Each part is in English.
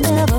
never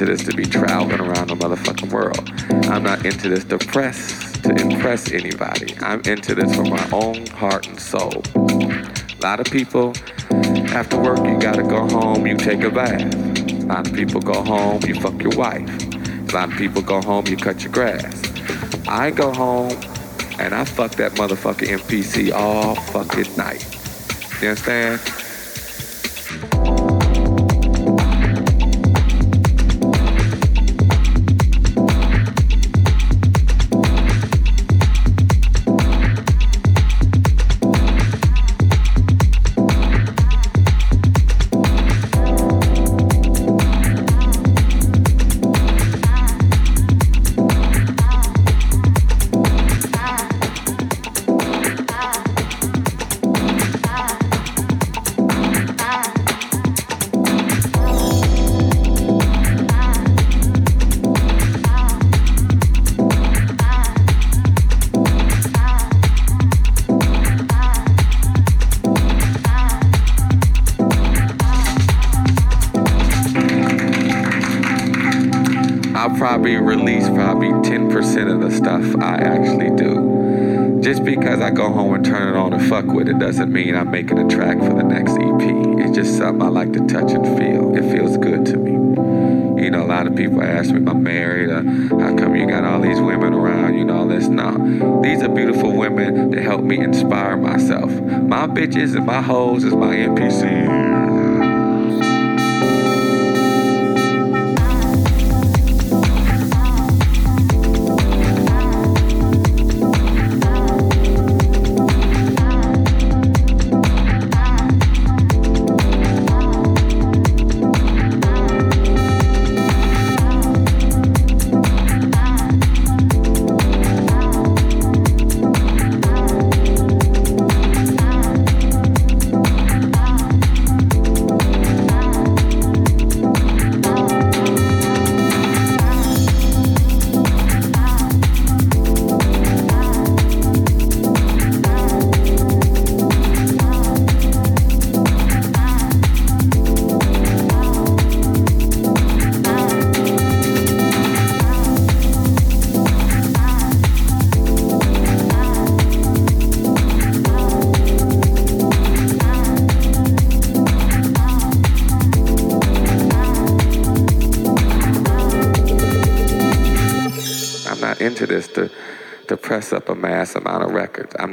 into this to be traveling around the motherfucking world. I'm not into this to press, to impress anybody. I'm into this for my own heart and soul. A lot of people, after work, you gotta go home, you take a bath. A lot of people go home, you fuck your wife. A lot of people go home, you cut your grass. I go home and I fuck that motherfucker MPC all fucking night. You understand? Probably release probably 10% of the stuff I actually do. Just because I go home and turn it on and fuck with it doesn't mean I'm making a track for the next EP. It's just something I like to touch and feel. It feels good to me. You know, a lot of people ask me if I'm married or how come you got all these women around, you know, this. No, these are beautiful women that help me inspire myself. My bitches and my hoes is my MPC.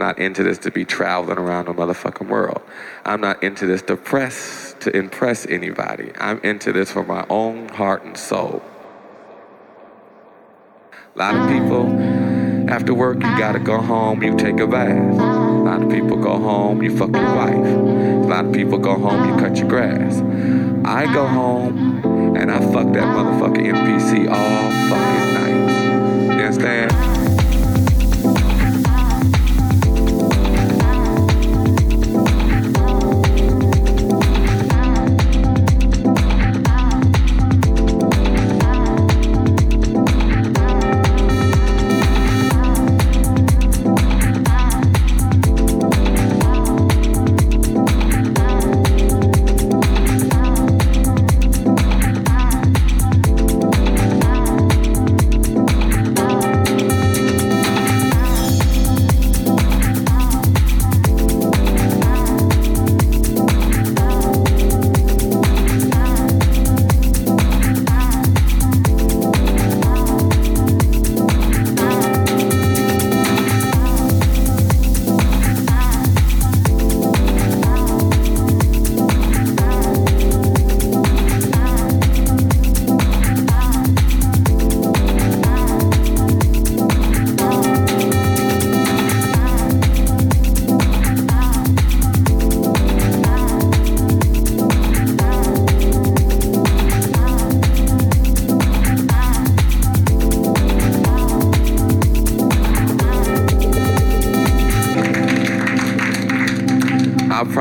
Not into this to be traveling around the motherfucking world. I'm not into this to press to impress anybody. I'm into this for my own heart and soul. A lot of people, after work, you gotta go home, you take a bath. A lot of people go home, you fuck your wife. A lot of people go home, you cut your grass. I go home and I fuck that motherfucker MPC all fucking night understand?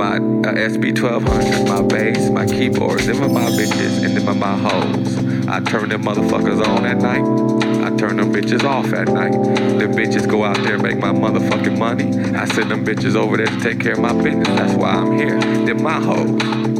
my uh, SP1200, my bass, my keyboards, them are my bitches and them are my hoes. I turn them motherfuckers on at night. I turn them bitches off at night. Them bitches go out there make my motherfucking money. I send them bitches over there to take care of my business. That's why I'm here. They're my hoes.